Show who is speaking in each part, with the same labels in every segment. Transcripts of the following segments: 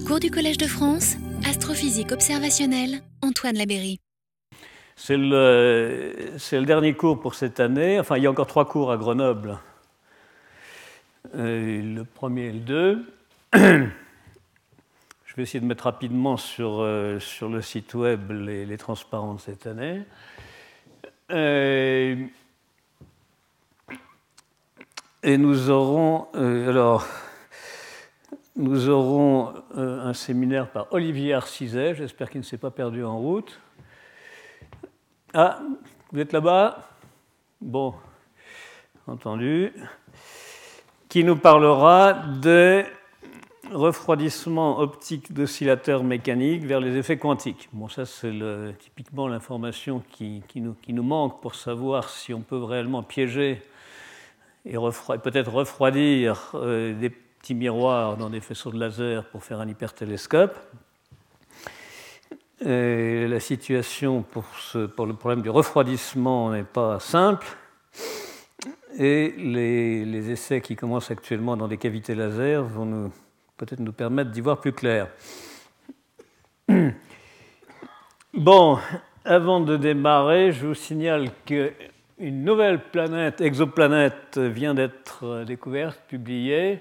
Speaker 1: Cours du Collège de France, astrophysique observationnelle, Antoine Labéry.
Speaker 2: C'est le, dernier cours pour cette année. Enfin, il y a encore trois cours à Grenoble. Euh, le premier et le deux. Je vais essayer de mettre rapidement sur, euh, le site web les, transparents de cette année. Euh, et nous aurons, alors, nous aurons euh, un séminaire par Olivier Arcizet, j'espère qu'il ne s'est pas perdu en route. Ah, vous êtes là-bas? Bon, entendu. Qui nous parlera des refroidissement optique d'oscillateurs mécaniques vers les effets quantiques. Bon, ça, c'est typiquement l'information qui, qui, nous, qui, nous, manque pour savoir si on peut réellement piéger et, peut-être refroidir euh, des petits miroirs dans des faisceaux de laser pour faire un hypertélescope. La situation pour, le problème du refroidissement n'est pas simple. Et les, essais qui commencent actuellement dans des cavités laser vont peut-être nous permettre d'y voir plus clair. Bon, avant de démarrer, je vous signale qu'une nouvelle planète, exoplanète, vient d'être découverte, publiée,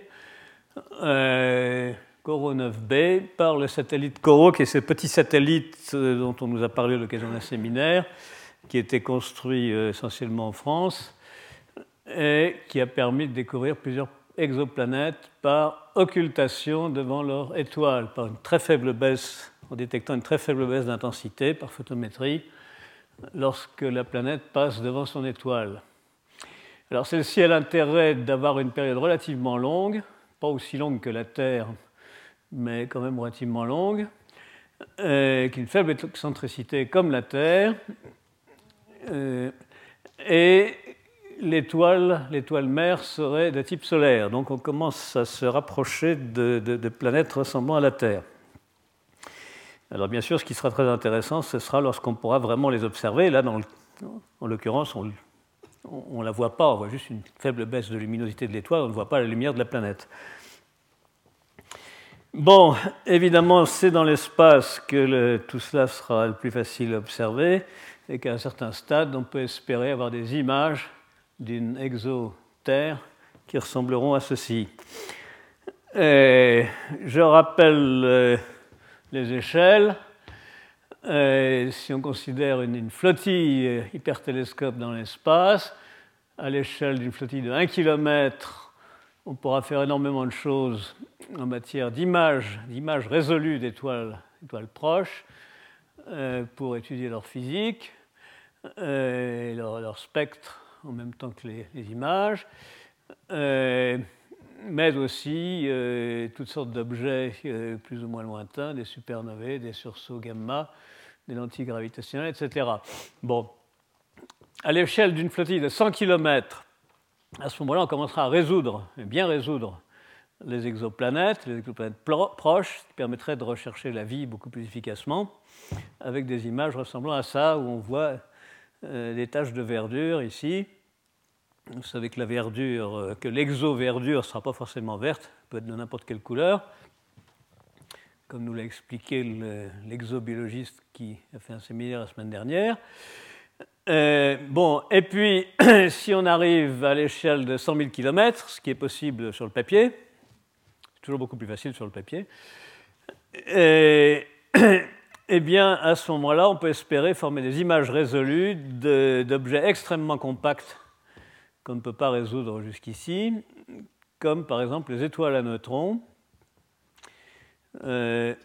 Speaker 2: euh, Coro 9b, par le satellite Coro, qui est ce petit satellite dont on nous a parlé à l'occasion d'un séminaire, qui été construit euh, essentiellement en France et qui a permis de découvrir plusieurs exoplanètes par occultation devant leur étoile, par une très faible baisse, en détectant une très faible baisse d'intensité par photométrie lorsque la planète passe devant son étoile. Alors celle-ci a l'intérêt d'avoir une période relativement longue, pas aussi longue que la Terre, mais quand même relativement longue, euh, qui a une faible excentricité comme la Terre, euh, et l'étoile, l'étoile mère serait de type solaire. Donc on commence à se rapprocher de, de, planètes ressemblant à la Terre. Alors bien sûr, ce qui sera très intéressant, ce sera lorsqu'on pourra vraiment les observer. Là, dans le, en l'occurrence, on ne la voit pas, on voit juste une faible baisse de luminosité de l'étoile, on ne voit pas la lumière de la planète. Bon, évidemment, c'est dans l'espace que tout cela sera le plus facile à observer et qu'à un certain stade, on peut espérer avoir des images d'une exoterre qui ressembleront à ceci. Je rappelle euh, les échelles. Et si on considère une, une flottille hypertélescope dans l'espace, à l'échelle d'une flottille de 1 km, on pourra faire énormément de choses en matière d'images, d'images résolues d'étoiles, étoiles proches, euh, pour étudier leur physique, euh, leur, spectre en même temps que les, images, euh, mais aussi euh, toutes sortes d'objets euh, plus ou moins lointains, des supernovae, des sursauts gamma, des lentilles gravitationnelles, etc. Bon, à l'échelle d'une flottille de 100 km, à ce moment-là, on commencera à résoudre, bien résoudre, les exoplanètes, les exoplanètes proches, ce qui permettrait de rechercher la vie beaucoup plus efficacement, avec des images ressemblant à ça, où on voit euh, des taches de verdure ici. Vous savez que la verdure, euh, que l'exo-verdure ne sera pas forcément verte, peut être de n'importe quelle couleur, comme nous l'a expliqué l'exobiologiste qui a fait un séminaire la semaine dernière. Euh, bon, et puis, si on arrive à l'échelle de 100 000 km, ce qui est possible sur le papier, c'est toujours beaucoup plus facile sur le papier, et, eh bien, à ce moment-là, on peut espérer former des images résolues d'objets extrêmement compacts qu'on ne peut pas résoudre jusqu'ici, comme par exemple les étoiles à neutrons, euh,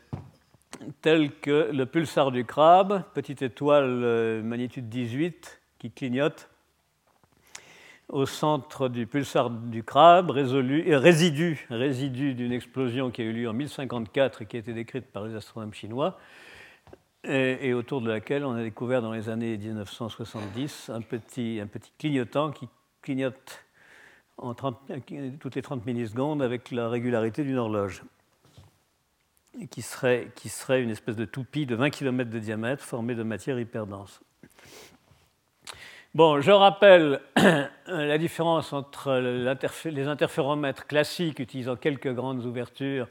Speaker 2: telles que le pulsar du crabe, petite étoile euh, magnitude 18 qui clignote au centre du pulsar du crabe, résolu, euh, résidu, résidu d'une explosion qui a eu lieu en 1054 et qui a été décrite par les astronomes chinois et, et, autour de laquelle on a découvert dans les années 1970 un petit, un petit clignotant qui clignote en 30, toutes les 30 millisecondes avec la régularité d'une horloge, et qui serait, une espèce de toupie de 20 km de diamètre formée de matière hyperdense. Bon, je rappelle la différence entre les interféromètres classiques utilisant quelques grandes ouvertures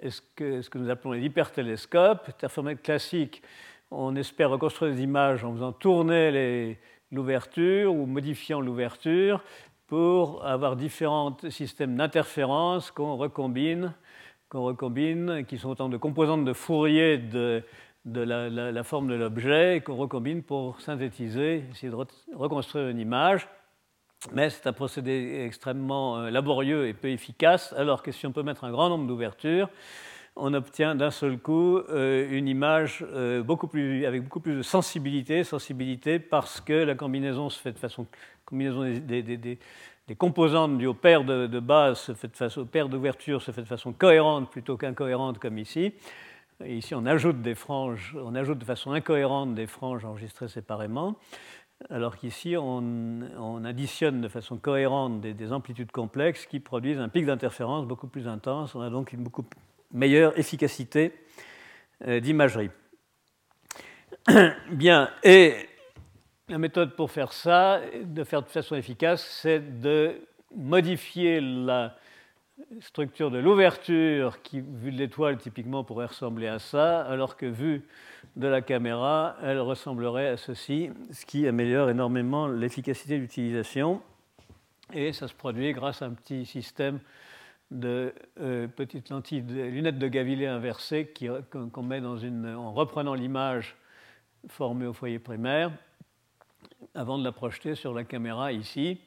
Speaker 2: est ce que, nous appelons les hypertélescopes. Interféromètre classique, on espère reconstruire des images en faisant tourner l'ouverture ou modifiant l'ouverture pour avoir différents systèmes d'interférence qu'on recombine, qu'on recombine, qui sont autant de composantes de Fourier de, la, forme de l'objet et qu'on recombine pour synthétiser, essayer de reconstruire une image. Mais c'est un procédé extrêmement euh, laborieux et peu efficace, alors que si on peut mettre un grand nombre d'ouvertures, on obtient d'un seul coup euh, une image euh, beaucoup plus, avec beaucoup plus de sensibilité, parce que la combinaison façon des, composantes du paire de, base se fait de façon, d'ouverture se fait de façon cohérente plutôt qu'incohérente comme ici. ici, on ajoute des franges, on ajoute de façon incohérente des franges enregistrées séparément alors qu'ici, on, additionne de façon cohérente des, amplitudes complexes qui produisent un pic d'interférence beaucoup plus intense. On a donc une beaucoup meilleure efficacité euh, d'imagerie. Bien, et la méthode pour faire ça, de faire de façon efficace, c'est de modifier la structure de l'ouverture qui, vue de l'étoile, typiquement pourrait ressembler à ça, alors que vue de la caméra, elle ressemblerait à ceci, ce qui améliore énormément l'efficacité d'utilisation. Et ça se produit grâce à un petit système de euh, petites lentilles, de lunettes de Gavillet inversées qu'on met dans une, en reprenant l'image formée au foyer primaire avant de la projeter sur la caméra ici.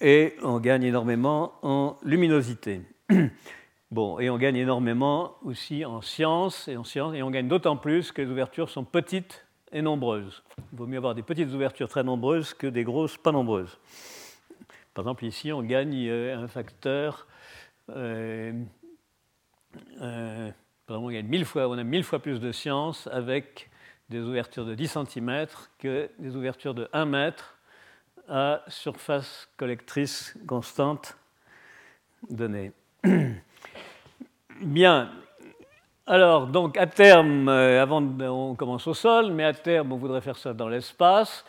Speaker 2: Et on gagne énormément en luminosité. Bon, et on gagne énormément aussi en sciences et en sciences, et on gagne d'autant plus que les ouvertures sont petites et nombreuses. Il vaut mieux avoir des petites ouvertures très nombreuses que des grosses pas nombreuses. Par exemple, ici, on gagne euh, un facteur. Euh, euh, on, gagne mille fois, on a mille fois plus de science avec des ouvertures de 10 cm que des ouvertures de 1 mètre à surface collectrice constante donnée. Bien. Alors, donc, à terme, euh, avant, on commence au sol, mais à terme, on voudrait faire ça dans l'espace.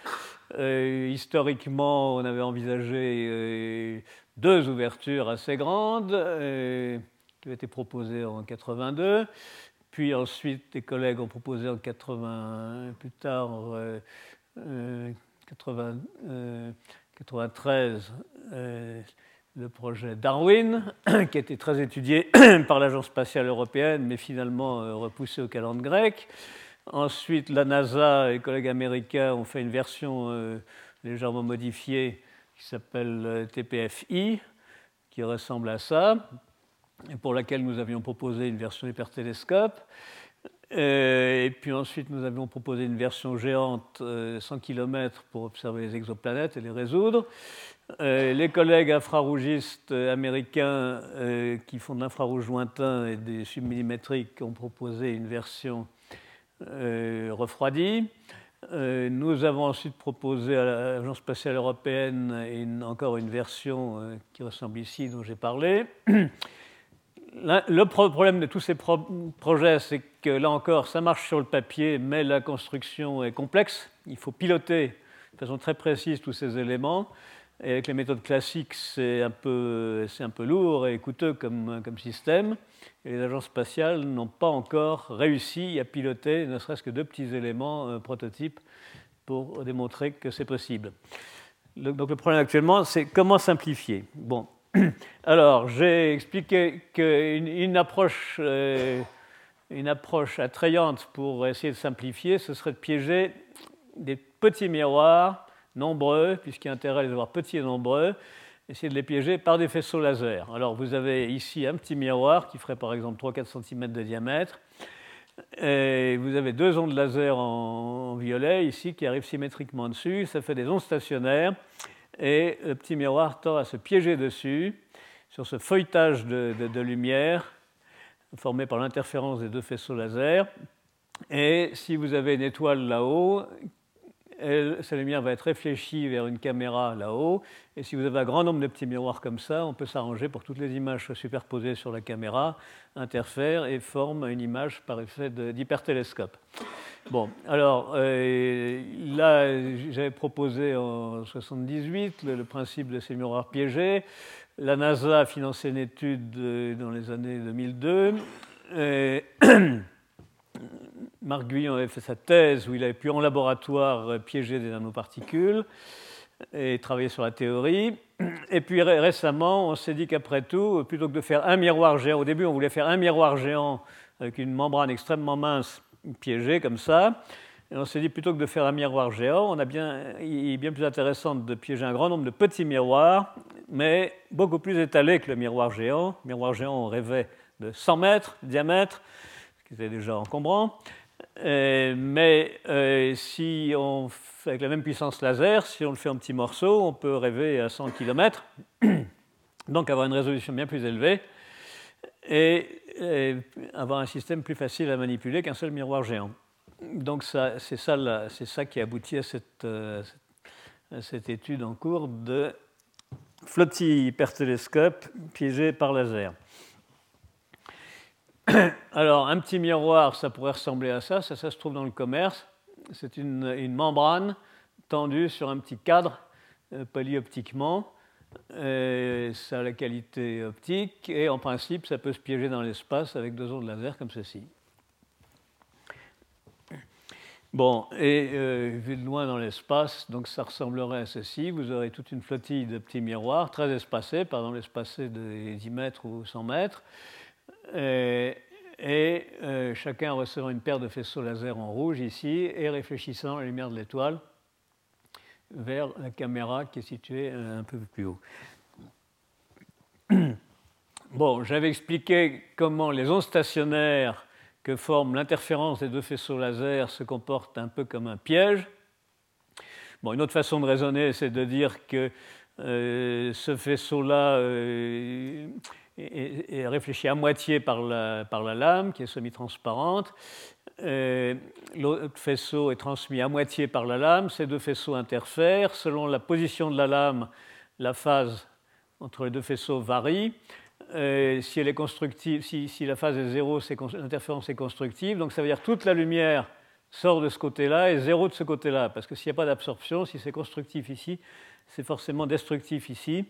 Speaker 2: Euh, historiquement, on avait envisagé deux ouvertures assez grandes qui avaient été proposées en 82. Puis ensuite, des collègues ont proposé en 80, plus tard, 80, 93, le projet Darwin, qui a été très étudié par l'Agence spatiale européenne, mais finalement euh, repoussé au calendrier grec. Ensuite, la NASA et les collègues américains ont fait une version euh, légèrement modifiée qui s'appelle euh, TPFI, qui ressemble à ça, et pour laquelle nous avions proposé une version hypertélescope. Et puis ensuite, nous avions proposé une version géante 100 km pour observer les exoplanètes et les résoudre. Euh, les collègues infrarougistes américains euh, qui font de l'infrarouge lointain et des submillimétriques ont proposé une version euh, refroidie. Nous avons ensuite proposé à l'Agence spatiale européenne encore une version qui ressemble ici, dont j'ai parlé. Le problème de tous ces projets, c'est que là encore, ça marche sur le papier, mais la construction est complexe. Il faut piloter de façon très précise tous ces éléments. Et avec les méthodes classiques, c'est un, peu, un peu lourd et coûteux comme, système. Et les agences spatiales n'ont pas encore réussi à piloter ne serait-ce que deux petits éléments euh, prototypes pour démontrer que c'est possible. donc le problème actuellement, c'est comment simplifier. Bon, alors j'ai expliqué qu'une une approche, euh, une approche attrayante pour essayer de simplifier, ce serait de piéger des petits miroirs nombreux, puisqu'il y a intérêt à les avoir petits et nombreux, essayer de les piéger par des faisceaux laser. Alors vous avez ici un petit miroir qui ferait par exemple 3-4 cm de diamètre. Et vous avez deux ondes laser en, violet ici qui arrivent symétriquement dessus. Ça fait des ondes stationnaires. Et le petit miroir tend à se piéger dessus sur ce feuilletage de, de lumière formé par l'interférence des deux faisceaux laser. Et si vous avez une étoile là-haut sa lumière va être réfléchie vers une caméra là-haut. Et si vous avez un grand nombre de petits miroirs comme ça, on peut s'arranger pour que toutes les images soient superposées sur la caméra, interfèrent et forment une image par effet d'hypertélescope. Bon, alors euh, là, j'avais proposé en 1978 le, principe de ces miroirs piégés. la NASA a financé une étude dans les années 2002. Et Marc Guyon avait fait sa thèse où il avait pu en laboratoire piéger des nanoparticules et travailler sur la théorie. Et puis récemment, on s'est dit qu'après tout, plutôt que de faire un miroir géant, au début on voulait faire un miroir géant avec une membrane extrêmement mince piégée comme ça, et on s'est dit plutôt que de faire un miroir géant, il est bien plus intéressant de piéger un grand nombre de petits miroirs, mais beaucoup plus étalés que le miroir géant. Le miroir géant, on rêvait de 100 mètres de diamètre, ce qui était déjà encombrant. Euh, mais euh, si on avec la même puissance laser, si on le fait en petits morceaux, on peut rêver à 100 km, donc avoir une résolution bien plus élevée et, avoir un système plus facile à manipuler qu'un seul miroir géant. Donc c'est ça, qui aboutit à cette, euh, à cette, étude en cours de flottille hypertélescope piégé par laser. Alors, un petit miroir, ça pourrait ressembler à ça. Ça, ça se trouve dans le commerce. C'est une, membrane tendue sur un petit cadre euh, polyoptiquement. ça a la qualité optique et en principe, ça peut se piéger dans l'espace avec deux ondes laser comme ceci. Bon, et euh, vu de loin dans l'espace, donc ça ressemblerait à ceci. Vous aurez toute une flottille de petits miroirs très espacés, par exemple espacés de 10 mètres ou 100 mètres. Et, euh, chacun recevant une paire de faisceaux laser en rouge ici et réfléchissant la lumière de l'étoile vers la caméra qui est située un peu plus haut. Bon, j'avais expliqué comment les ondes stationnaires que forme l'interférence des deux faisceaux laser se comporte un peu comme un piège. Bon, une autre façon de raisonner, c'est de dire que euh, ce faisceau-là euh, est, réfléchi à moitié par la, lame, qui est semi-transparente. Euh, l'autre faisceau est transmis à moitié par la lame. Ces deux faisceaux interfèrent. Selon la position de la lame, la phase entre les deux faisceaux varie. Euh, si est si, la phase est zéro, l'interférence est constructive. Donc ça veut dire que toute la lumière sort de ce côté-là et zéro de ce côté-là. Parce que s'il n'y a pas d'absorption, si c'est constructif ici, c'est forcément destructif ici.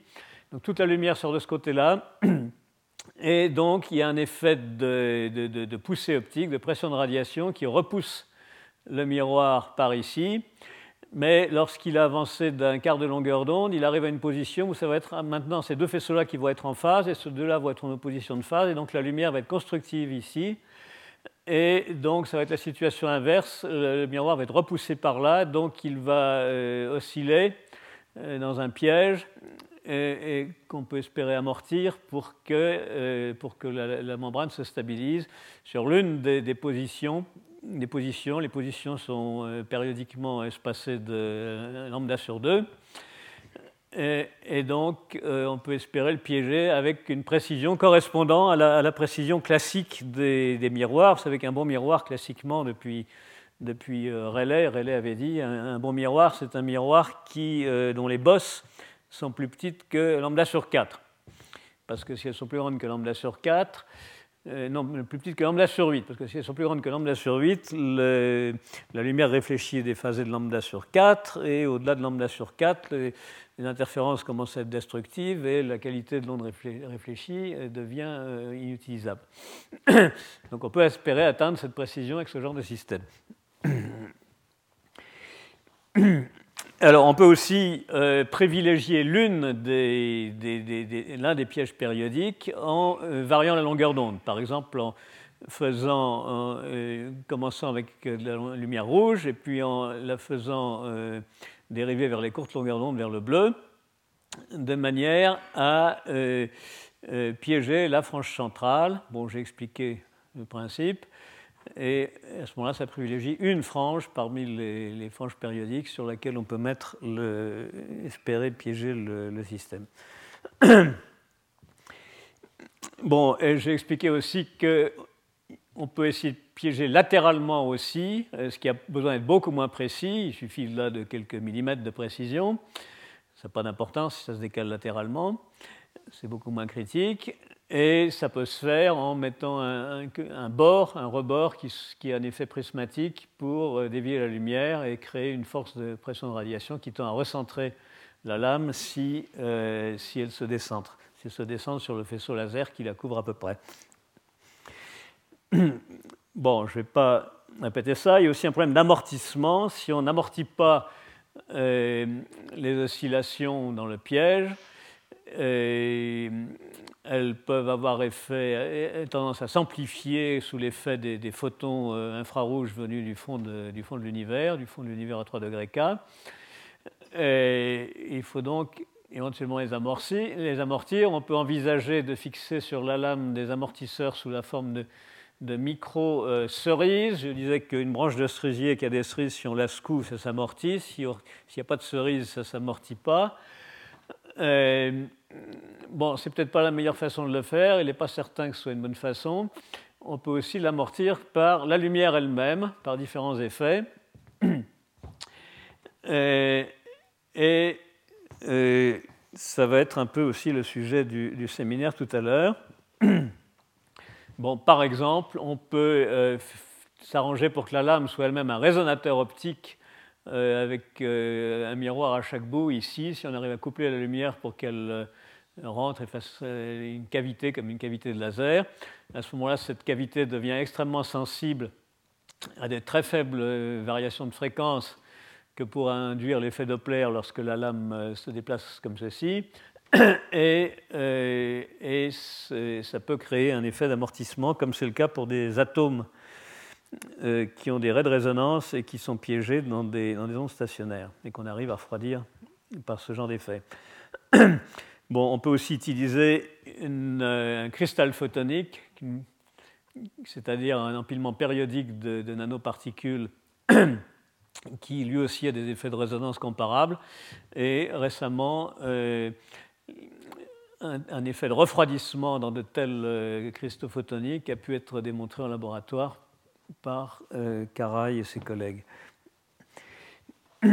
Speaker 2: Donc toute la lumière sort de ce côté-là. Et donc il y a un effet de, poussée optique, de pression de radiation qui repousse le miroir par ici. Mais lorsqu'il a avancé d'un quart de longueur d'onde, il arrive à une position où ça va être maintenant ces deux faisceaux-là qui vont être en phase et ces deux-là vont être en opposition de phase, et donc la lumière va être constructive ici. Et donc ça va être la situation inverse, le miroir va être repoussé par là, donc il va euh, osciller euh, dans un piège et, qu'on peut espérer amortir pour que, euh, pour que la, membrane se stabilise sur l'une des positions les positions. Les positions sont euh, périodiquement espacées de lambda sur 2. Et, donc, euh, on peut espérer le piéger avec une précision correspondant à la, précision classique des, miroirs. Vous savez qu'un bon miroir, classiquement, depuis, depuis Rayleigh, Rayleigh avait dit, un, bon miroir, c'est un miroir qui, dont les bosses sont plus petites que lambda sur 4. Parce que si elles sont plus grandes que lambda sur 4, euh, non, plus petite que lambda sur 8, parce que si elles sont plus grandes que lambda sur 8, la lumière réfléchie est déphasée de lambda sur 4, et au-delà de lambda sur 4, les, interférences commencent à être destructives et la qualité de l'onde réfléchie euh, devient euh, inutilisable. Donc on peut espérer atteindre cette précision avec ce genre de système. Alors, on peut aussi euh, privilégier l'un des pièges périodiques en euh, variant la longueur d'onde. Par exemple, en euh, commençant avec la lumière rouge et puis en la faisant dériver vers les courtes longueurs d'onde, vers le bleu, de manière à piéger la frange centrale. Bon, j'ai expliqué le principe. Et à ce moment-là, ça privilégie une frange parmi les, franges périodiques sur laquelle on peut mettre espérer piéger le, système. Bon, j'ai expliqué aussi qu'on peut essayer de piéger latéralement aussi, ce qui a besoin d'être beaucoup moins précis. Il suffit là de quelques millimètres de précision. Ça n'a pas d'importance si ça se décale latéralement. C'est beaucoup moins critique. Et ça peut se faire en mettant un, bord, un rebord qui, a un effet prismatique pour euh, dévier la lumière et créer une force de pression de radiation qui tend à recentrer la lame si, euh, si elle se décentre. c'est se descendre sur le faisceau laser qui la couvre à peu près. Bon, je ne vais pas répéter ça. Il y a aussi un problème d'amortissement. Si on n'amortit pas euh, les oscillations dans le piège, euh, elles peuvent avoir effet, euh, tendance à s'amplifier sous l'effet des, photons infrarouges venus du fond de, du fond de l'univers, du fond de l'univers à 3 degrés K. il faut donc éventuellement les, amortir, les amortir. On peut envisager de fixer sur la lame des amortisseurs sous la forme de de micro-cerises. Je disais qu'une branche de cerisier qui a des cerises, si on la secoue, ça s'amortit. S'il n'y a pas de cerises, ça ne s'amortit pas. Euh, bon, c'est peut-être pas la meilleure façon de le faire. Il n'est pas certain que ce soit une bonne façon. On peut aussi l'amortir par la lumière elle-même, par différents effets. Euh, et euh, ça va être un peu aussi le sujet du, séminaire tout à l'heure. Bon, par exemple, on peut s'arranger pour que la lame soit elle-même un résonateur optique euh, avec euh, un miroir à chaque bout ici. Si on arrive à coupler la lumière pour qu'elle rentre et fasse une cavité comme une cavité de laser, à ce moment-là, cette cavité devient extrêmement sensible à des très faibles variations de fréquence que pourra induire l'effet Doppler lorsque la lame se déplace comme ceci. euh, et ça peut créer un effet d'amortissement, comme c'est le cas pour des atomes euh, qui ont des raies de résonance et qui sont piégés dans des, ondes stationnaires et qu'on arrive à refroidir par ce genre d'effet. Bon, on peut aussi utiliser un cristal photonique, c'est-à-dire un empilement périodique de, nanoparticules qui lui aussi a des effets de résonance comparables. Et récemment, euh, un, effet de refroidissement dans de tels euh, cristaux photoniques a pu être démontré en laboratoire par euh, et ses collègues.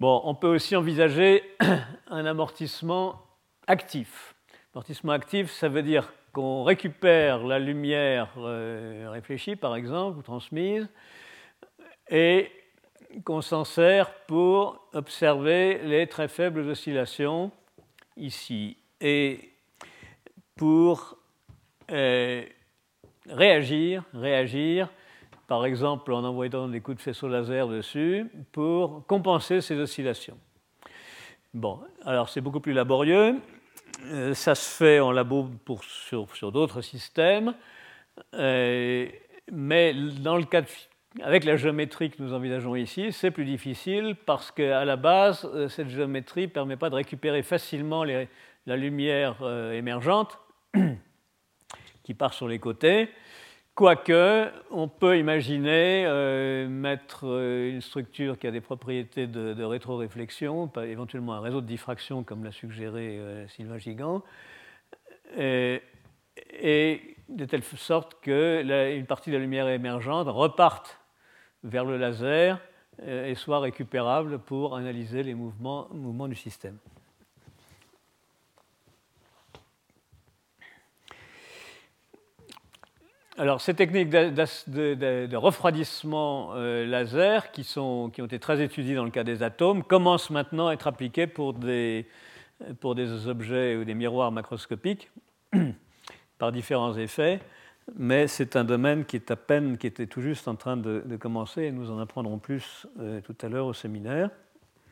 Speaker 2: Bon, on peut aussi envisager un amortissement actif. Amortissement actif, ça veut dire qu'on récupère la lumière euh, réfléchie, par exemple, ou transmise, et qu'on s'en sert pour observer les très faibles oscillations ici et pour euh, réagir, réagir, par exemple en envoyant des coups de faisceau laser dessus, pour compenser ces oscillations. Bon, alors c'est beaucoup plus laborieux. Euh, ça se fait en labo pour, sur, d'autres systèmes, euh, mais dans le cas de avec la géométrie que nous envisageons ici, c'est plus difficile parce qu'à la base, euh, cette géométrie ne permet pas de récupérer facilement la lumière émergente qui part sur les côtés. Quoique, on peut imaginer euh, mettre une structure qui a des propriétés de, de rétroréflexion, éventuellement un réseau de diffraction comme l'a suggéré Sylvain Gigant, et, de telle sorte qu'une partie de la lumière émergente reparte vers le laser euh, et soit récupérable pour analyser les mouvements du système. Alors, ces techniques de, refroidissement euh, laser, qui, ont été très étudiées dans le cas des atomes, commencent maintenant à être appliquées pour des, pour des objets ou des miroirs macroscopiques par différents effets mais c'est un domaine qui est à peine, qui était tout juste en train de, commencer, et nous en apprendrons plus euh, tout à l'heure au séminaire.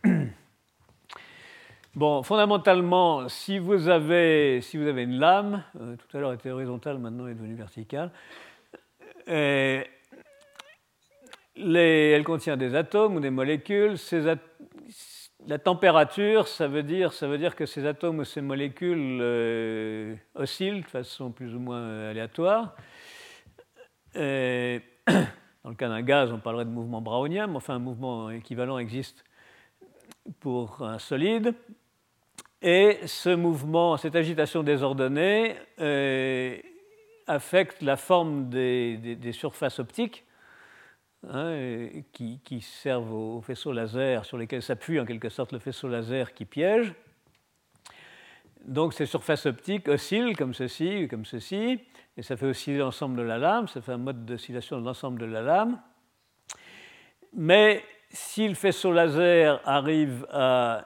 Speaker 2: Bon, fondamentalement, si vous avez, une lame, euh, tout à l'heure était horizontale, maintenant est devenue verticale, euh, elle contient des atomes ou des molécules. La température, ça veut, dire, ça veut dire que ces atomes ou ces molécules euh, oscillent de façon plus ou moins aléatoire. dans le cas d'un gaz, on parlerait de mouvement brownien, mais enfin un mouvement équivalent existe pour un solide. Et ce mouvement, cette agitation désordonnée euh, affecte la forme des surfaces optiques Hein, qui, servent au faisceau laser sur lesquels s'appuie en quelque sorte le faisceau laser qui piège. Donc ces surfaces optiques oscillent comme ceci, comme ceci, et ça fait osciller l'ensemble de la lame, ça fait un mode d'oscillation de l'ensemble de la lame. Mais si le faisceau laser arrive à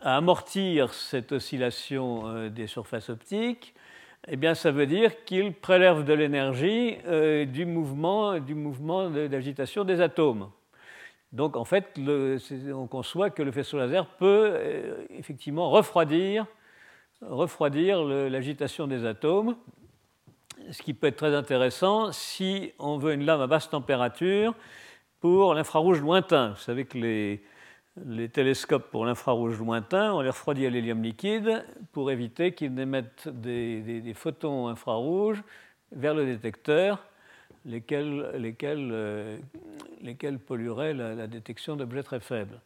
Speaker 2: à amortir cette oscillation des surfaces optiques, eh bien, ça veut dire qu'il prélève de l'énergie du mouvement, du mouvement d'agitation des atomes. Donc, en fait, on conçoit que le faisceau laser peut effectivement refroidir, refroidir l'agitation des atomes ce qui peut être très intéressant si on veut une lame à basse température pour l'infrarouge lointain. Vous savez que les, télescopes pour l'infrarouge lointain, on les refroidit à l'hélium liquide pour éviter qu'ils n'émettent des, photons infrarouges vers le détecteur, lesquels, lesquels, euh, pollueraient la, détection d'objets très faibles.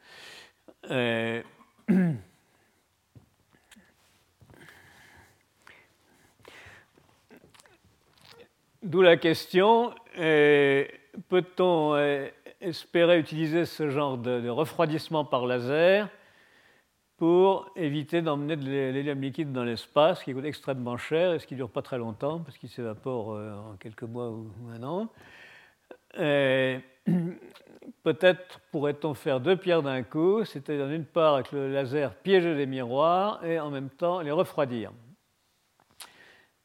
Speaker 2: Euh, D'où la question, euh, peut-on espérer utiliser ce genre de, refroidissement par laser pour éviter d'emmener de l'hélium liquide dans l'espace, qui coûte extrêmement cher et ce qui ne dure pas très longtemps, parce qu'il s'évapore euh, en quelques mois ou un an. Peut-être pourrait-on faire deux pierres d'un coup, c'est-à-dire d'une part avec le laser piéger les miroirs et en même temps les refroidir.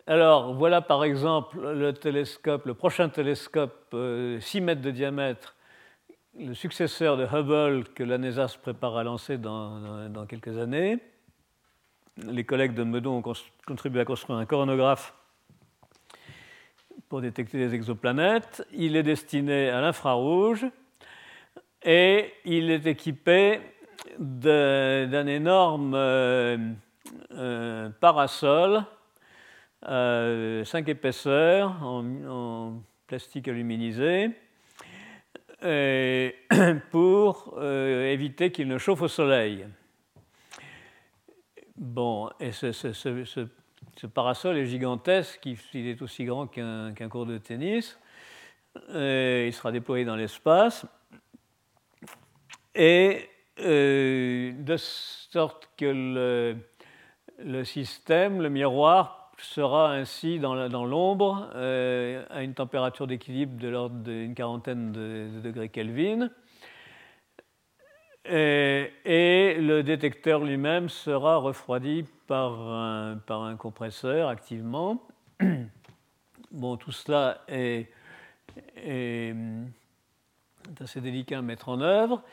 Speaker 2: Alors voilà par exemple le télescope, le prochain télescope 6 euh, mètres de diamètre, le successeur de Hubble que la NASA se prépare à lancer dans, quelques années. Les collègues de Meudon ont contribué à construire un coronographe pour détecter les exoplanètes. Il est destiné à l'infrarouge et il est équipé d'un énorme euh, euh, parasol 5 euh, épaisseurs en, plastique aluminisé pour euh, éviter qu'il ne chauffe au soleil. Bon, et ce, parasol est gigantesque, il est aussi grand qu'un cours de tennis. il sera déployé dans l'espace. Et euh, de sorte que le, système, le miroir, sera ainsi dans l'ombre euh, à une température d'équilibre de l'ordre d'une quarantaine de, degrés Kelvin. Et, le détecteur lui-même sera refroidi par un, par un, compresseur activement. Bon, tout cela est, assez délicat à mettre en œuvre.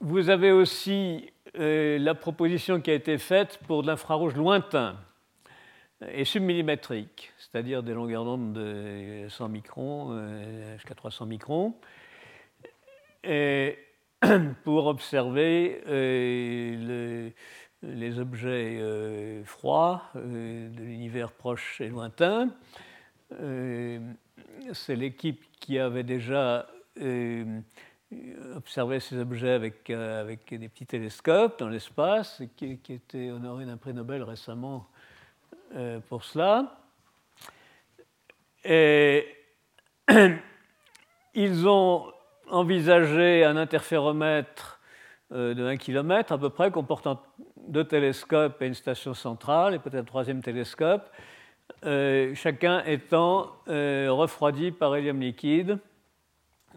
Speaker 2: Vous avez aussi euh, la proposition qui a été faite pour de l'infrarouge lointain et submillimétrique, c'est-à-dire des longueurs d'onde de 100 microns euh, jusqu'à 300 microns, pour observer euh, les objets froids de l'univers proche et lointain. C'est l'équipe qui avait déjà observer ces objets avec, euh, avec des petits télescopes dans l'espace, qui, qui était honoré d'un prix Nobel récemment euh, pour cela. Et ils ont envisagé un interféromètre euh, de 1 km à peu près, comportant deux télescopes et une station centrale, et peut-être un troisième télescope, chacun étant refroidi par hélium liquide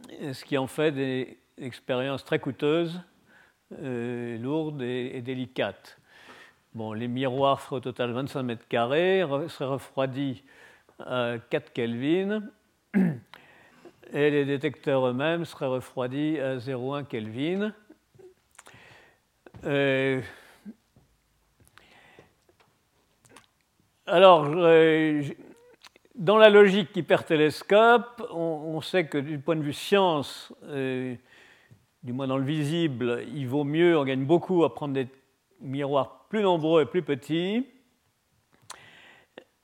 Speaker 2: ce qui en fait des expériences très coûteuses, euh, lourdes et, délicates. Bon, les miroirs feraient au total 25 mètres carrés, seraient refroidis à 4 Kelvin, et les détecteurs eux-mêmes seraient refroidis à 0,1 Kelvin. Euh, alors, dans la logique hypertélescope, on, on, sait que du point de vue science, euh, du moins dans le visible, il vaut mieux, on gagne beaucoup à prendre des miroirs plus nombreux et plus petits.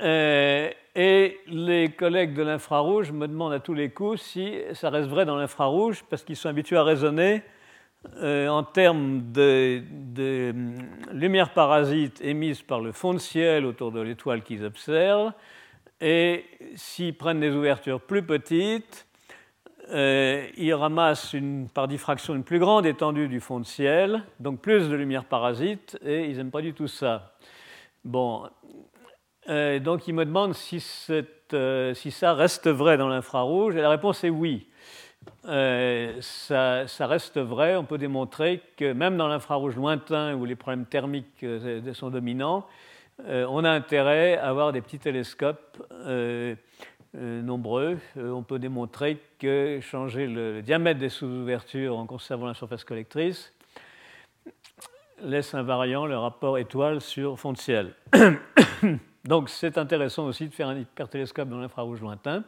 Speaker 2: Euh, et les collègues de l'infrarouge me demandent à tous les coups si ça reste vrai dans l'infrarouge, parce qu'ils sont habitués à raisonner euh, en termes de, de lumière parasite émise par le fond de ciel autour de l'étoile qu'ils observent, et s'ils prennent des ouvertures plus petites, euh, ils ramassent par diffraction une plus grande étendue du fond de ciel, donc plus de lumière parasite, et ils n'aiment pas du tout ça. Bon, euh, donc ils me demandent si, euh, si, ça reste vrai dans l'infrarouge, et la réponse est oui. ça, reste vrai. On peut démontrer que même dans l'infrarouge lointain où les problèmes thermiques sont dominants, on a intérêt à avoir des petits télescopes nombreux. on peut démontrer que changer le diamètre des sous-ouvertures en conservant la surface collectrice laisse invariant le rapport étoile sur fond de ciel. Donc c'est intéressant aussi de faire un hypertélescope dans l'infrarouge lointain.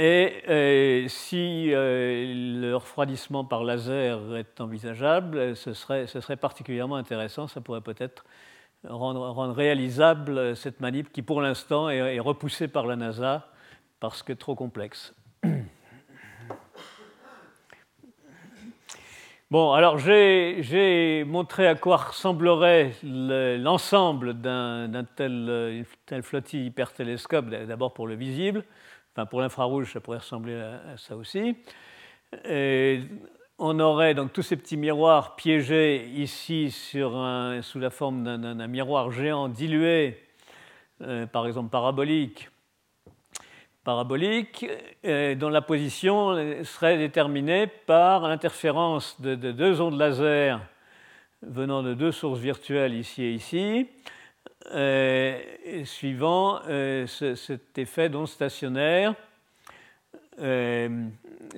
Speaker 2: Et, si euh, le refroidissement par laser est envisageable, ce serait, ce serait particulièrement intéressant. Ça pourrait peut-être rendre, réalisable cette manip qui, pour l'instant, est repoussée par la NASA parce que trop complexe. Bon, alors j'ai montré à quoi ressemblerait l'ensemble d'un tel, tel, flottille hypertélescope, d'abord pour le visible, enfin pour l'infrarouge, ça pourrait ressembler à, ça aussi. On aurait donc tous ces petits miroirs piégés ici sur un, sous la forme d'un miroir géant dilué, euh, par exemple parabolique, parabolique euh, dont la position serait déterminée par l'interférence de, deux ondes laser venant de deux sources virtuelles ici et ici, euh, suivant cet effet d'onde stationnaire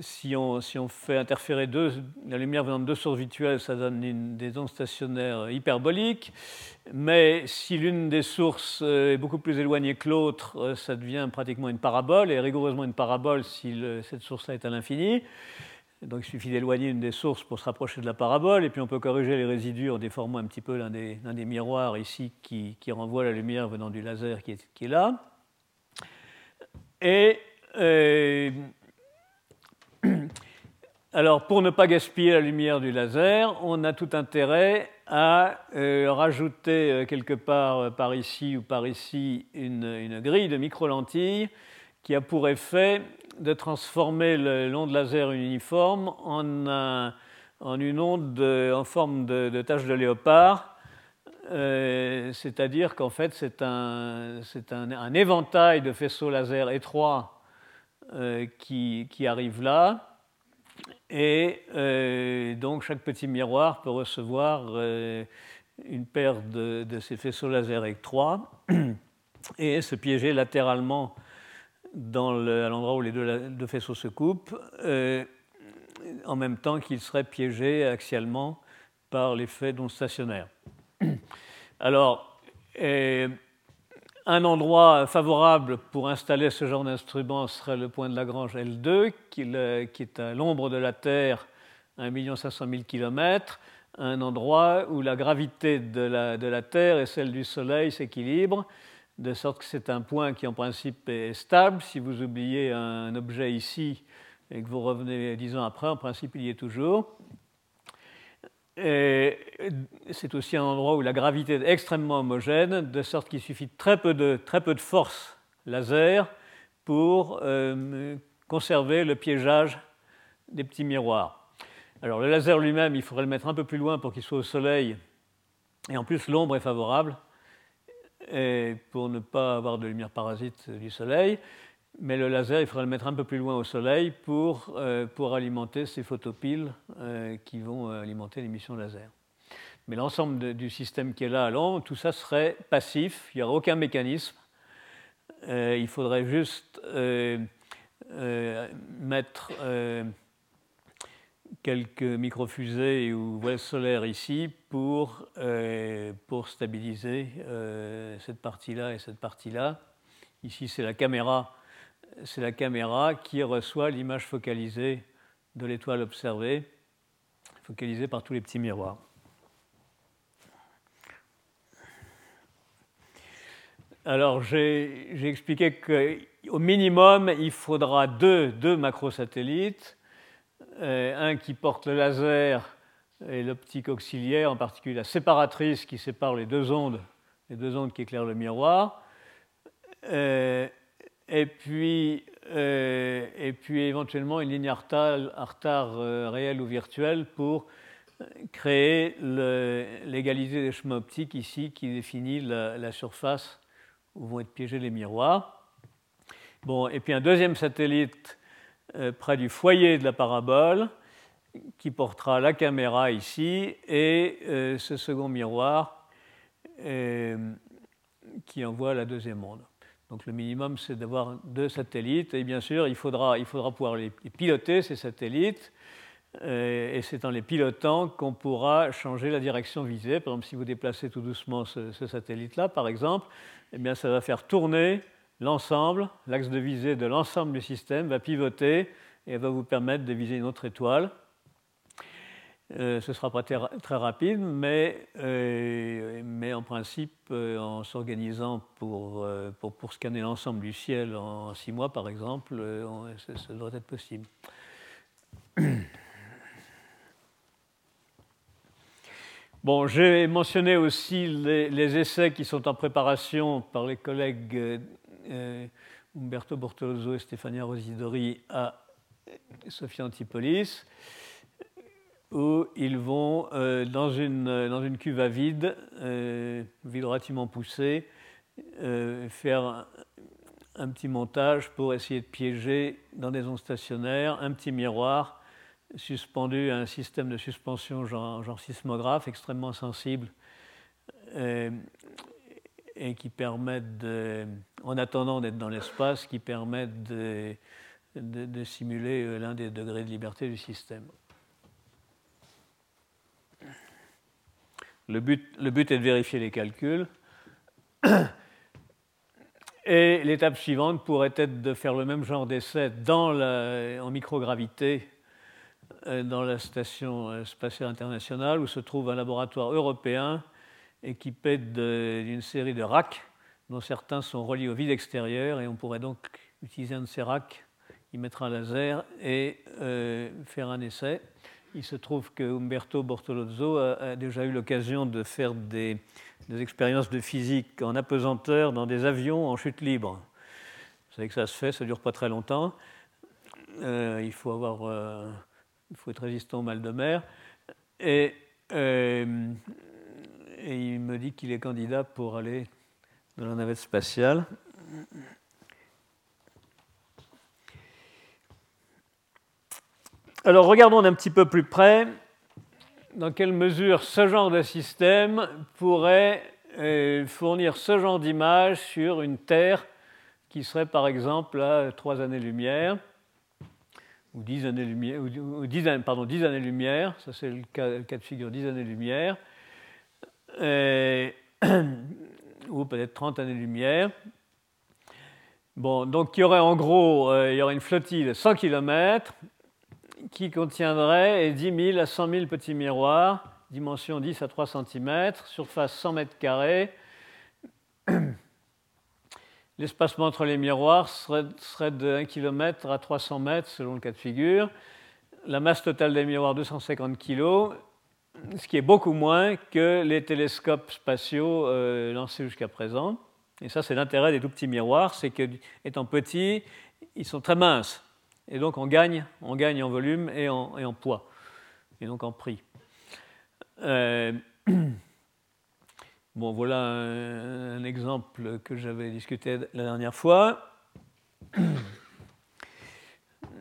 Speaker 2: si on, fait interférer la lumière venant de deux sources virtuelles, ça donne des ondes stationnaires hyperboliques. Mais si l'une des sources euh, est beaucoup plus éloignée que l'autre, euh, ça devient pratiquement une parabole, et rigoureusement une parabole si cette source-là est à l'infini. Donc il suffit d'éloigner une des sources pour se rapprocher de la parabole, et puis on peut corriger les résidus en déformant un petit peu l'un des, des, miroirs ici qui, renvoie la lumière venant du laser qui est, là. Et euh, Alors, pour ne pas gaspiller la lumière du laser, on a tout intérêt à euh, rajouter euh, quelque part par ici ou par ici une, grille de micro-lentilles qui a pour effet de transformer l'onde laser uniforme en, une onde en forme de, tache de léopard. C'est-à-dire qu'en fait, c'est un, un, un, éventail de faisceaux laser étroits qui, qui arrive là et euh, donc chaque petit miroir peut recevoir euh, une paire de, ces faisceaux laser avec 3 et se piéger latéralement à l'endroit où les deux, faisceaux se coupent, euh, en même temps qu'ils seraient piégés axialement par l'effet d'onde stationnaire. Alors, un endroit favorable pour installer ce genre d'instrument serait le point de Lagrange L2, qui, est à l'ombre de la Terre, à 1 500 000 km, un endroit où la gravité de la, Terre et celle du Soleil s'équilibrent, de sorte que c'est un point qui en principe est stable. Si vous oubliez un objet ici et que vous revenez dix ans après, en principe il y est toujours c'est aussi un endroit où la gravité est extrêmement homogène, de sorte qu'il suffit très peu de, très peu de force laser pour euh, conserver le piégeage des petits miroirs. Alors le laser lui-même, il faudrait le mettre un peu plus loin pour qu'il soit au soleil, et en plus l'ombre est favorable, et pour ne pas avoir de lumière parasite du soleil. Mais le laser, il faudrait le mettre un peu plus loin au soleil pour, euh, pour alimenter ces photopiles euh, qui vont euh, alimenter l'émission laser. Mais l'ensemble du système qui est là à l'ombre, tout ça serait passif, il n'y aurait aucun mécanisme. il faudrait juste mettre quelques microfusées ou voiles solaires ici pour, pour stabiliser cette partie-là et cette partie-là. Ici, c'est la caméra c'est la caméra qui reçoit l'image focalisée de l'étoile observée, focalisée par tous les petits miroirs. Alors j'ai expliqué qu'au minimum, il faudra deux, deux macrosatellites, euh, un qui porte le laser et l'optique auxiliaire, en particulier la séparatrice qui sépare les deux ondes, les deux ondes qui éclairent le miroir, euh, et puis, euh, et puis éventuellement une ligne Artar, euh, réelle ou virtuelle pour créer l'égalité des chemins optiques ici qui définit la, surface où vont être piégés les miroirs. Bon, et puis un deuxième satellite près du foyer de la parabole qui portera la caméra ici et ce second miroir qui envoie la deuxième onde. Donc le minimum, c'est d'avoir deux satellites. Et bien sûr, il faudra, il faudra pouvoir les, piloter, ces satellites. Euh, et c'est en les pilotant qu'on pourra changer la direction visée. Par exemple, si vous déplacez tout doucement ce, satellite-là, par exemple, eh bien, ça va faire tourner l'ensemble, l'axe de visée de l'ensemble du système va pivoter et va vous permettre de viser une autre étoile. Euh, ce ne sera pas très rapide, mais, euh, en principe, euh, en s'organisant pour, scanner l'ensemble du ciel en six mois, par exemple, ça, devrait être possible. Bon, j'ai mentionné aussi les, essais qui sont en préparation par les collègues Umberto Bortolozzo et Stefania Rosidori à Sofia Antipolis où ils vont, euh, dans, une, dans, une, cuve à vide, euh, vide relativement poussée, euh, faire un, petit montage pour essayer de piéger dans des ondes stationnaires un petit miroir suspendu à un système de suspension genre, genre sismographe extrêmement sensible et qui permet, de, en attendant d'être dans l'espace, qui permet de, de simuler l'un des degrés de liberté du système. Le but, est de vérifier les calculs. Et l'étape suivante pourrait être de faire le même genre d'essai en microgravité euh, dans la station euh, spatiale internationale où se trouve un laboratoire européen équipé d'une série de racks dont certains sont reliés au vide extérieur et on pourrait donc utiliser un de ces racks, y mettre un laser et euh, faire un essai. Il se trouve que Umberto Bortolozzo a, déjà eu l'occasion de faire des, expériences de physique en apesanteur dans des avions en chute libre. Vous savez que ça se fait, ça ne dure pas très longtemps. Euh, il, faut avoir, euh, il faut être résistant au mal de mer. Et, euh, et il me dit qu'il est candidat pour aller dans la navette spatiale. Alors regardons d'un petit peu plus près dans quelle mesure ce genre de système pourrait euh, fournir ce genre d'image sur une Terre qui serait par exemple à 3 années-lumière, ou 10 années-lumière, ou 10, pardon, 10 années-lumière, ça c'est le cas, de figure 10 années-lumière, ou peut-être 30 années-lumière. Bon, donc il y aurait en gros euh, il y aurait une flottille de 100 km qui contiendrait 10 000 à 100 000 petits miroirs, dimension 10 à 3 cm, surface 100 mètres carrés. L'espacement entre les miroirs serait, de 1 km à 300 mètres selon le cas de figure. La masse totale des miroirs 250 kg, ce qui est beaucoup moins que les télescopes spatiaux euh, lancés jusqu'à présent. Et ça, c'est l'intérêt des tout petits miroirs, c'est qu'étant petits, ils sont très minces. Et donc on gagne, on gagne en volume et en, poids, et donc en prix. Euh, bon, voilà un, exemple que j'avais discuté la dernière fois.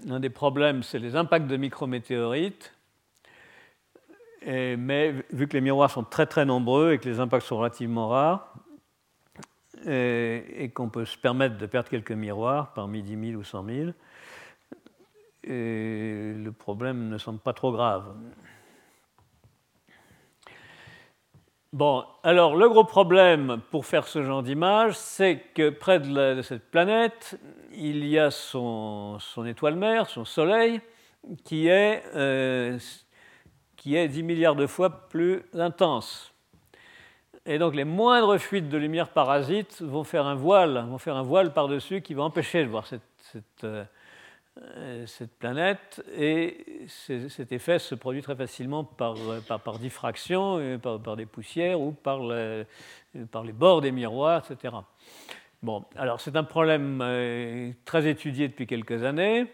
Speaker 2: Un des problèmes, c'est les impacts de micrométéorites. mais vu que les miroirs sont très très nombreux et que les impacts sont relativement rares, et, et qu'on peut se permettre de perdre quelques miroirs parmi 10 000 ou 100 000, et le problème ne semble pas trop grave. Bon, alors le gros problème pour faire ce genre d'image, c'est que près de, cette planète, il y a son, étoile mère, son Soleil, qui est, euh, qui est 10 milliards de fois plus intense. Et donc les moindres fuites de lumière parasite vont faire un voile, vont faire un voile par-dessus qui va empêcher de voir cette, euh, cette planète et cet effet se produit très facilement par, par, diffraction, par, par, des poussières ou par, par, les bords des miroirs, etc. Bon, alors c'est un problème euh, très étudié depuis quelques années.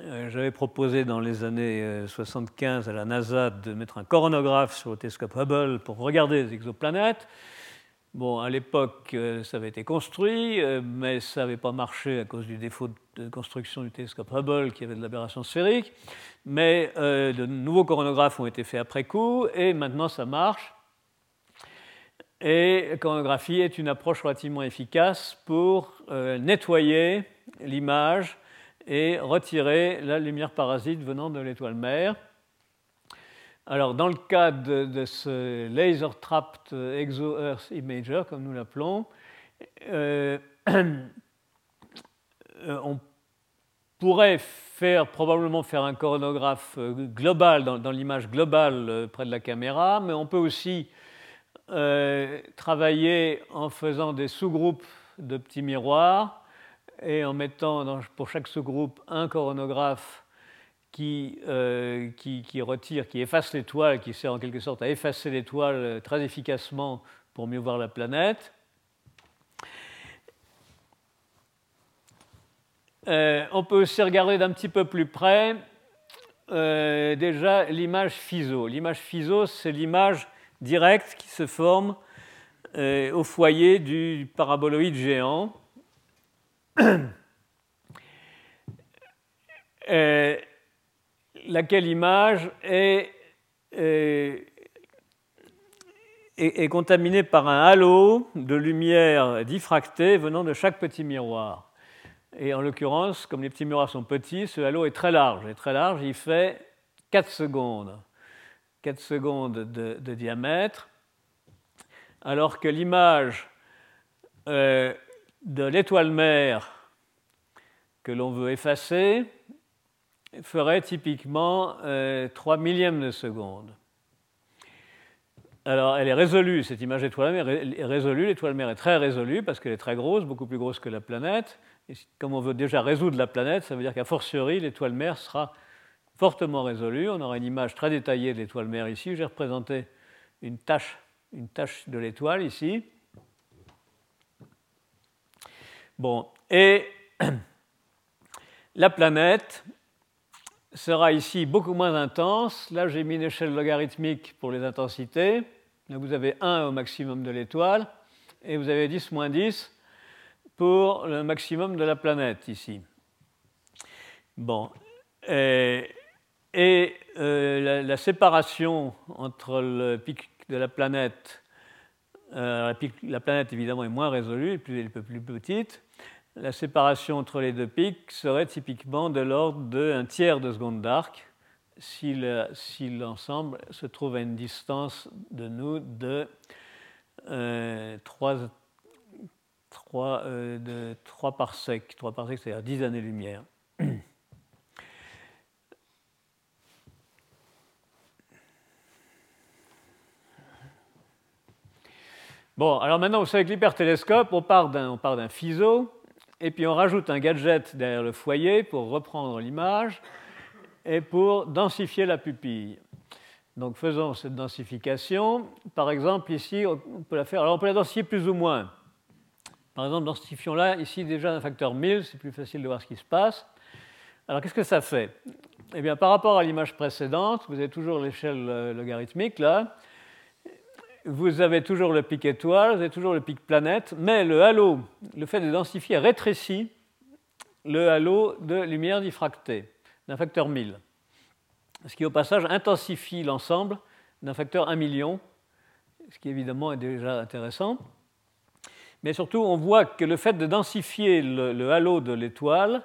Speaker 2: Euh, j'avais proposé dans les années 75 à la NASA de mettre un coronographe sur le télescope Hubble pour regarder les exoplanètes. Bon, à l'époque, euh, ça avait été construit, euh, mais ça n'avait pas marché à cause du défaut de construction du télescope Hubble qui avait de l'aberration sphérique. Mais euh, de nouveaux coronographes ont été faits après coup et maintenant ça marche. Et la coronographie est une approche relativement efficace pour nettoyer l'image et retirer la lumière parasite venant de l'étoile mère. Alors, dans le cas de, ce Laser Trapped Exo-Earth Imager, comme nous l'appelons, euh, euh, on pourrait probablement faire un coronographe euh, global, dans, l'image globale près de la caméra, mais on peut aussi travailler en faisant des sous-groupes de petits miroirs et en mettant pour chaque sous-groupe un coronographe euh, qui, qui, retire, qui efface l'étoile, qui sert en quelque sorte à effacer l'étoile euh, très efficacement pour mieux voir la planète. Euh, on peut aussi regarder d'un petit peu plus près déjà l'image FISO. L'image FISO, c'est l'image directe qui se forme au foyer du paraboloïde géant. laquelle image est, contaminée par un halo de lumière diffractée venant de chaque petit miroir. Et en l'occurrence, comme les petits miroirs sont petits, ce halo est très large. Et très large, il fait 4 secondes. 4 secondes de, diamètre. Alors que l'image euh, de l'étoile mère que l'on veut effacer ferait typiquement 3 euh, millièmes de seconde. Alors, elle est résolue, cette image d'étoile mère est résolue. L'étoile mère est très résolue parce qu'elle est très grosse, beaucoup plus grosse que la planète. Et comme on veut déjà résoudre la planète, ça veut dire qu'à fortiori, l'étoile mère sera fortement résolue. On aura une image très détaillée de l'étoile mère ici. J'ai représenté une tache, une tache de l'étoile ici. Bon, et la planète, sera ici beaucoup moins intense. Là, j'ai mis une échelle logarithmique pour les intensités. Là, vous avez 1 au maximum de l'étoile et vous avez 10 moins 10 pour le maximum de la planète ici. Bon. Et, euh, la, séparation entre le pic de la planète, euh, la, planète évidemment est moins résolue, elle est plus petite, la séparation entre les deux pics serait typiquement de l'ordre d'un tiers de seconde d'arc si l'ensemble se trouve à une distance de nous de, 3, euh, euh, de 3 parsecs, 3 parsecs c'est-à-dire 10 années-lumière. Bon, alors maintenant, vous savez que l'hypertélescope, on part d'un FISO, et puis on rajoute un gadget derrière le foyer pour reprendre l'image et pour densifier la pupille. Donc faisons cette densification. Par exemple, ici, on peut la faire. Alors on peut la densifier plus ou moins. Par exemple, densifions-la ici déjà d'un facteur 1000, c'est plus facile de voir ce qui se passe. Alors qu'est-ce que ça fait? Eh bien, par rapport à l'image précédente, vous avez toujours l'échelle euh, logarithmique là vous avez toujours le pic étoile, vous avez toujours le pic planète, mais le halo, le fait de densifier rétrécit le halo de lumière diffractée d'un facteur 1000. Ce qui au passage intensifie l'ensemble d'un facteur 1 million, ce qui évidemment est déjà intéressant. Mais surtout, on voit que le fait de densifier le, halo de l'étoile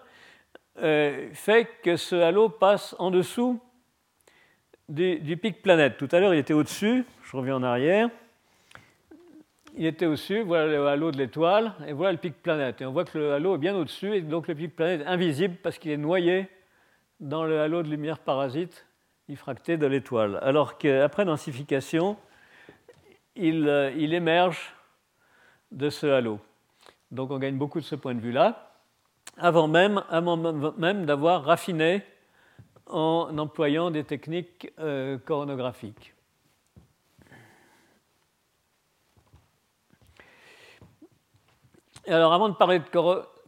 Speaker 2: euh, fait que ce halo passe en dessous du, pic planète. Tout à l'heure, il était au-dessus, je reviens en arrière. Il était au-dessus, voilà le halo de l'étoile, et voilà le pic planète. Et on voit que le halo est bien au-dessus, et donc le pic planète est invisible parce qu'il est noyé dans le halo de lumière parasite diffracté de l'étoile. Alors qu'après densification, il, euh, il, émerge de ce halo. Donc on gagne beaucoup de ce point de vue-là, avant même d'avoir raffiné en employant des techniques euh, coronographiques. alors, avant de parler de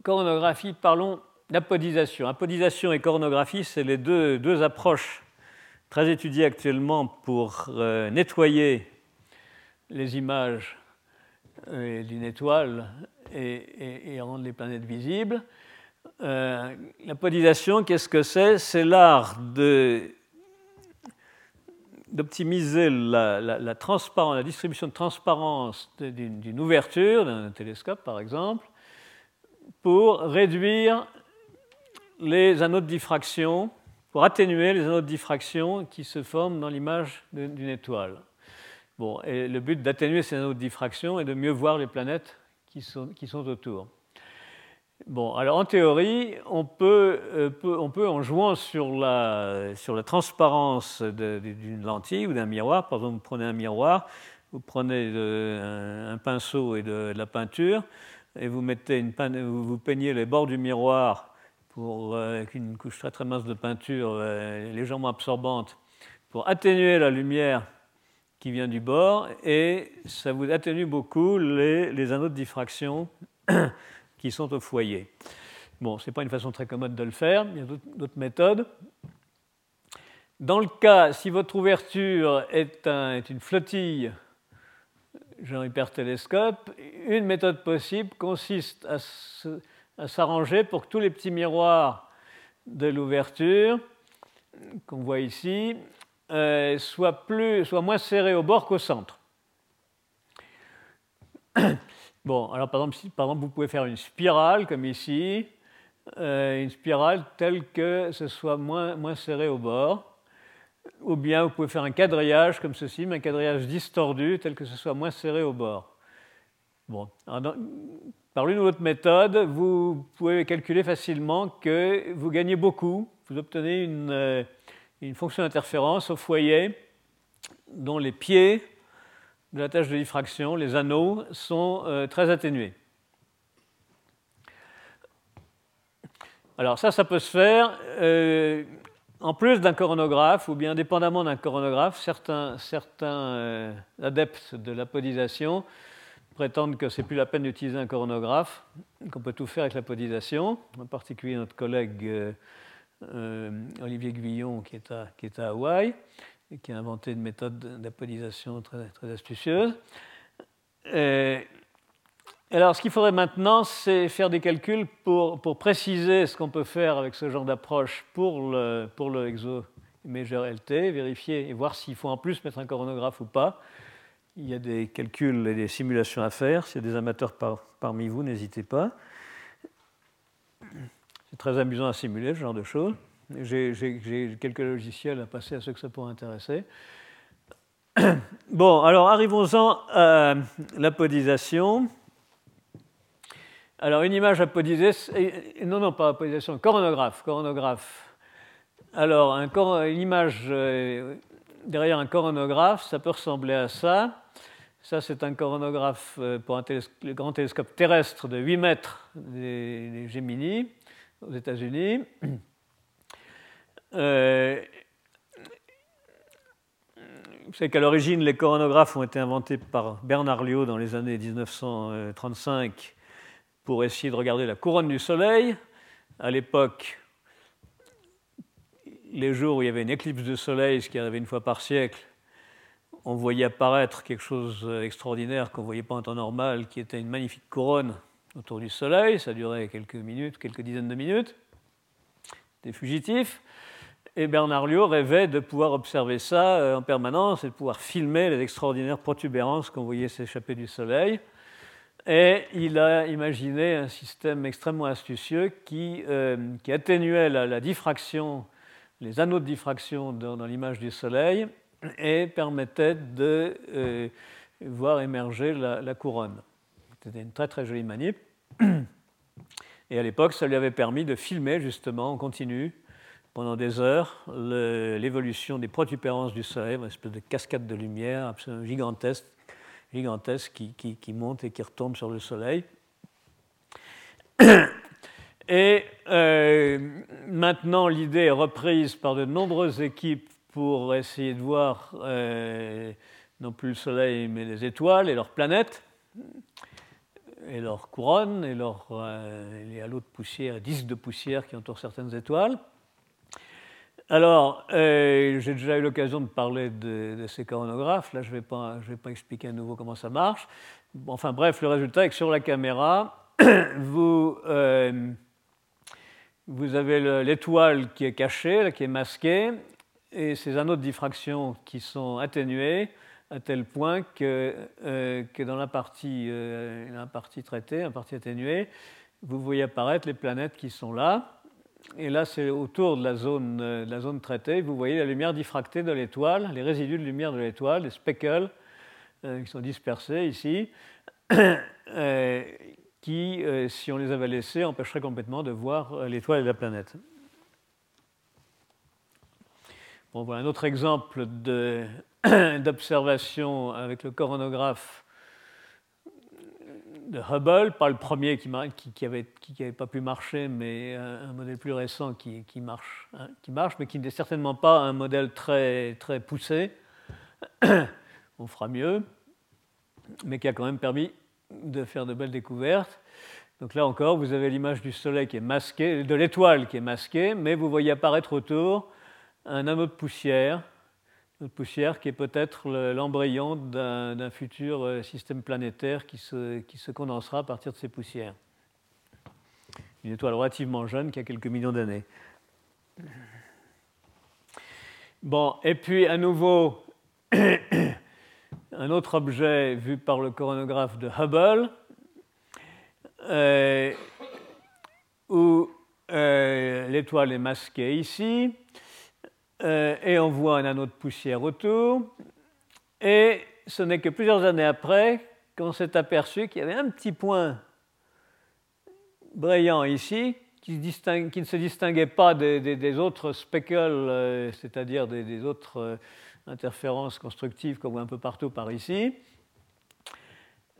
Speaker 2: coronographie, parlons d'apodisation. Apodisation et coronographie, c'est les deux, deux, approches très étudiées actuellement pour euh, nettoyer les images d'une étoile et, rendre les planètes visibles. La podisation, qu'est-ce que c'est? C'est l'art d'optimiser la, distribution de transparence d'une ouverture d'un télescope, par exemple, pour réduire les anneaux de diffraction, pour atténuer les anneaux de diffraction qui se forment dans l'image d'une étoile. Bon, et le but d'atténuer ces anneaux de diffraction est de mieux voir les planètes qui sont, qui sont autour. Bon, alors en théorie, on peut, euh, en jouant sur la, transparence d'une lentille ou d'un miroir, par exemple, vous prenez un miroir, vous prenez un, pinceau et de, la peinture, et vous, peignez les bords du miroir pour, euh, avec une couche très très mince de peinture euh, légèrement absorbante pour atténuer la lumière qui vient du bord et ça vous atténue beaucoup les anneaux de diffraction qui sont au foyer. Bon, ce n'est pas une façon très commode de le faire, il y a d'autres méthodes. Dans le cas, si votre ouverture est, un, est une flottille genre hypertélescope, une méthode possible consiste à s'arranger pour que tous les petits miroirs de l'ouverture qu'on voit ici euh, soient moins serrés au bord qu'au centre. Bon, alors par exemple, vous pouvez faire une spirale comme ici, euh, une spirale telle que ce soit moins, moins serré au bord, ou bien vous pouvez faire un quadrillage comme ceci, mais un quadrillage distordu tel que ce soit moins serré au bord. Bon, alors par l'une ou l'autre méthode, vous pouvez calculer facilement que vous gagnez beaucoup. Vous obtenez une, euh, fonction d'interférence au foyer dont les pieds de la tâche de diffraction, les anneaux, sont euh, très atténués. Alors ça, ça peut se faire euh, en plus d'un coronographe ou bien indépendamment d'un coronographe. Certains, certains adeptes de l'apodisation prétendent que c'est plus la peine d'utiliser un coronographe, qu'on peut tout faire avec l'apodisation, en particulier notre collègue euh, euh, Olivier Guillon qui est, à, qui est à Hawaï qui a inventé une méthode d'apodisation très, très astucieuse. alors, ce qu'il faudrait maintenant, c'est faire des calculs pour, pour préciser ce qu'on peut faire avec ce genre d'approche pour le, pour le exo LT, vérifier et voir s'il faut en plus mettre un coronographe ou pas. Il y a des calculs et des simulations à faire. S'il y a des amateurs parmi vous, n'hésitez pas. C'est très amusant à simuler ce genre de choses. J'ai quelques logiciels à passer à ceux que ça pourrait intéresser. Bon, alors arrivons-en à l'apodisation. Alors, une image apodisée, non, non, pas apodisation, coronographe. coronographe. Alors, une image euh, derrière un coronographe, ça peut ressembler à ça. Ça, c'est un coronographe euh, pour un le grand télescope terrestre de 8 mètres des, Gemini aux États-Unis. Euh, vous savez qu'à l'origine, les coronographes ont été inventés par Bernard Lyot dans les années 1935 pour essayer de regarder la couronne du Soleil. À l'époque, les jours où il y avait une éclipse de Soleil, ce qui arrivait une fois par siècle, on voyait apparaître quelque chose d'extraordinaire qu'on ne voyait pas en temps normal, qui était une magnifique couronne autour du Soleil. Ça durait quelques minutes, quelques dizaines de minutes. Des fugitifs. Et Bernard Lyot rêvait de pouvoir observer ça euh, en permanence et de pouvoir filmer les extraordinaires protubérances qu'on voyait s'échapper du Soleil. Et il a imaginé un système extrêmement astucieux qui, euh, atténuait la, diffraction, les anneaux de diffraction dans l'image du Soleil et permettait de euh, voir émerger la, couronne. C'était une très très jolie manip. Et à l'époque, ça lui avait permis de filmer justement en continu pendant des heures l'évolution des protubérances du Soleil, une espèce de cascade de lumière absolument gigantesque, gigantesque qui, monte et qui retombe sur le Soleil. Et euh, maintenant, l'idée est reprise par de nombreuses équipes pour essayer de voir euh, non plus le Soleil, mais les étoiles et leurs planètes, et leurs couronnes, et leurs euh, les halos de poussière, disques de poussière qui entourent certaines étoiles. Alors, j'ai déjà eu l'occasion de parler de, ces coronographes. Là, je ne vais, pas, expliquer à nouveau comment ça marche. Enfin bref, le résultat est que sur la caméra, vous, vous avez l'étoile qui est cachée, qui est masquée, et ces anneaux de diffraction qui sont atténués à tel point que, euh, dans la partie, euh, la partie traitée, la partie atténuée, vous voyez apparaître les planètes qui sont là. Et là, c'est autour de la, zone, euh, de la zone traitée, vous voyez la lumière diffractée de l'étoile, les résidus de lumière de l'étoile, les speckles qui sont dispersés ici, qui, si on les avait laissés, empêcheraient complètement de voir l'étoile et la planète. Bon, voilà un autre exemple d'observation avec le coronographe de Hubble, pas le premier qui n'avait qui, pas pu marcher, mais un, modèle plus récent qui, marche, hein, qui marche, mais qui n'est certainement pas un modèle très, très poussé. On fera mieux, mais qui a quand même permis de faire de belles découvertes. Donc là encore, vous avez l'image du Soleil qui est masquée, de l'étoile qui est masquée, mais vous voyez apparaître autour un anneau de poussière de poussière qui est peut-être l'embryon d'un futur euh, système planétaire qui se, qui se, condensera à partir de ces poussières. Une étoile relativement jeune qui a quelques millions d'années. Bon, et puis à nouveau, un autre objet vu par le coronographe de Hubble, euh, où euh, l'étoile est masquée ici. Euh, et on voit un anneau de poussière autour. Et ce n'est que plusieurs années après qu'on s'est aperçu qu'il y avait un petit point brillant ici qui, ne se distinguait pas des, autres speckles, euh, c'est-à-dire des, autres euh, interférences constructives qu'on voit un peu partout par ici,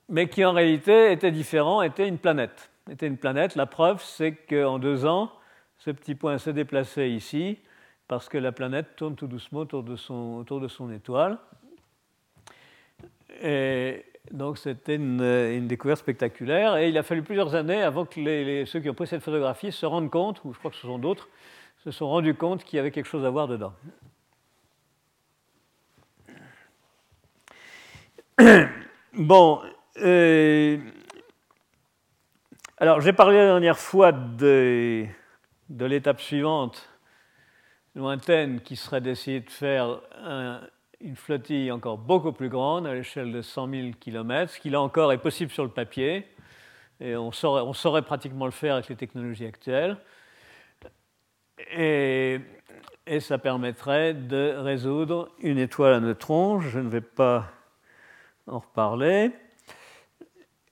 Speaker 2: mais qui en réalité était différent, était une planète. Était une planète. La preuve, c'est qu'en deux ans, ce petit point s'est déplacé ici parce que la planète tourne tout doucement autour de son, autour de son étoile. Et donc c'était une, découverte spectaculaire. Et il a fallu plusieurs années avant que les, ceux qui ont pris cette photographie se rendent compte, ou je crois que ce sont d'autres, se sont rendus compte qu'il y avait quelque chose à voir dedans. Bon, euh, alors j'ai parlé la dernière fois de, de l'étape suivante lointaine qui serait d'essayer de faire une flottille encore beaucoup plus grande à l'échelle de 100 000 km, ce qui là encore est possible sur le papier, et on saurait, pratiquement le faire avec les technologies actuelles. Et, ça permettrait de résoudre une étoile à neutrons. Je ne vais pas en reparler.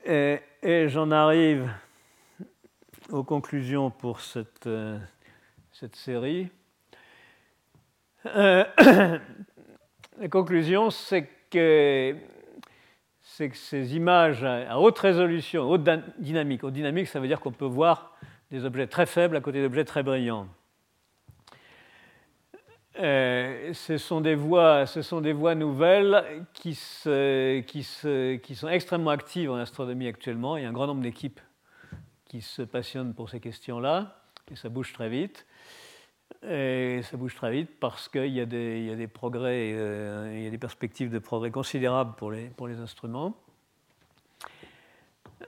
Speaker 2: Et, j'en arrive aux conclusions pour cette, euh, cette série. Euh, la conclusion, c'est que, ces images à haute résolution, haute dynamique, haute dynamique, ça veut dire qu'on peut voir des objets très faibles à côté d'objets très brillants. Euh, ce, sont des voies, nouvelles qui, qui, sont extrêmement actives en astronomie actuellement. Il y a un grand nombre d'équipes qui se passionnent pour ces questions-là, et ça bouge très vite. Et ça bouge très vite parce qu'il y, a des progrès, euh, il y a des perspectives de progrès considérables pour les, instruments.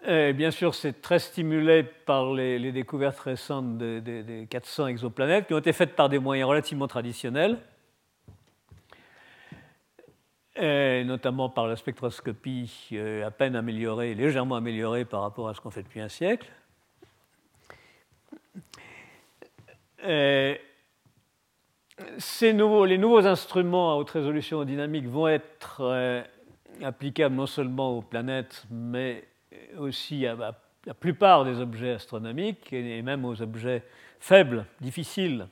Speaker 2: bien sûr, c'est très stimulé par les, découvertes récentes des 400 exoplanètes qui ont été faites par des moyens relativement traditionnels, et notamment par la spectroscopie euh, à peine améliorée, légèrement améliorée par rapport à ce qu'on fait depuis un siècle. Et ces nouveaux, les nouveaux instruments à haute résolution dynamique vont être euh, applicables non seulement aux planètes, mais aussi à, la plupart des objets astronomiques et même aux objets faibles, difficiles,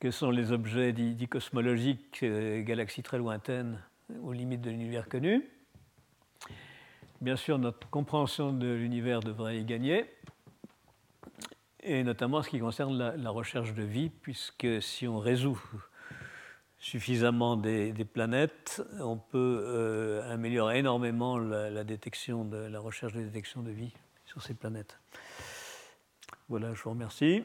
Speaker 2: que sont les objets dits, cosmologiques, euh, galaxies très lointaines, aux limites de l'univers connu. Bien sûr, notre compréhension de l'univers devrait y gagner et notamment en ce qui concerne la, recherche de vie, puisque si on résout suffisamment des, planètes, on peut euh, améliorer énormément la, détection de, la recherche de détection de vie sur ces planètes. Voilà, je vous remercie.